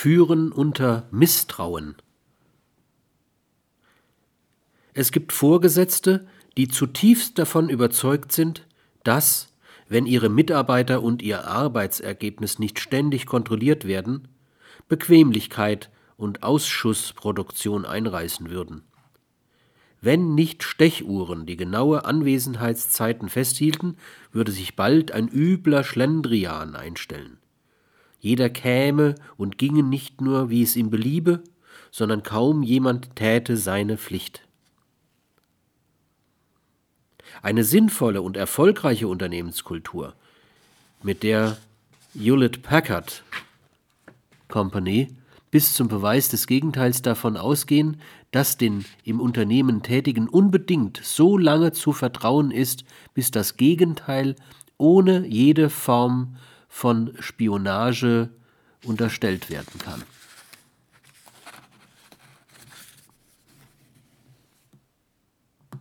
Führen unter Misstrauen. Es gibt Vorgesetzte, die zutiefst davon überzeugt sind, dass, wenn ihre Mitarbeiter und ihr Arbeitsergebnis nicht ständig kontrolliert werden, Bequemlichkeit und Ausschussproduktion einreißen würden. Wenn nicht Stechuhren die genaue Anwesenheitszeiten festhielten, würde sich bald ein übler Schlendrian einstellen. Jeder käme und ginge nicht nur, wie es ihm beliebe, sondern kaum jemand täte seine Pflicht. Eine sinnvolle und erfolgreiche Unternehmenskultur, mit der Hewlett Packard Company bis zum Beweis des Gegenteils davon ausgehen, dass den im Unternehmen Tätigen unbedingt so lange zu vertrauen ist, bis das Gegenteil ohne jede Form von Spionage unterstellt werden kann.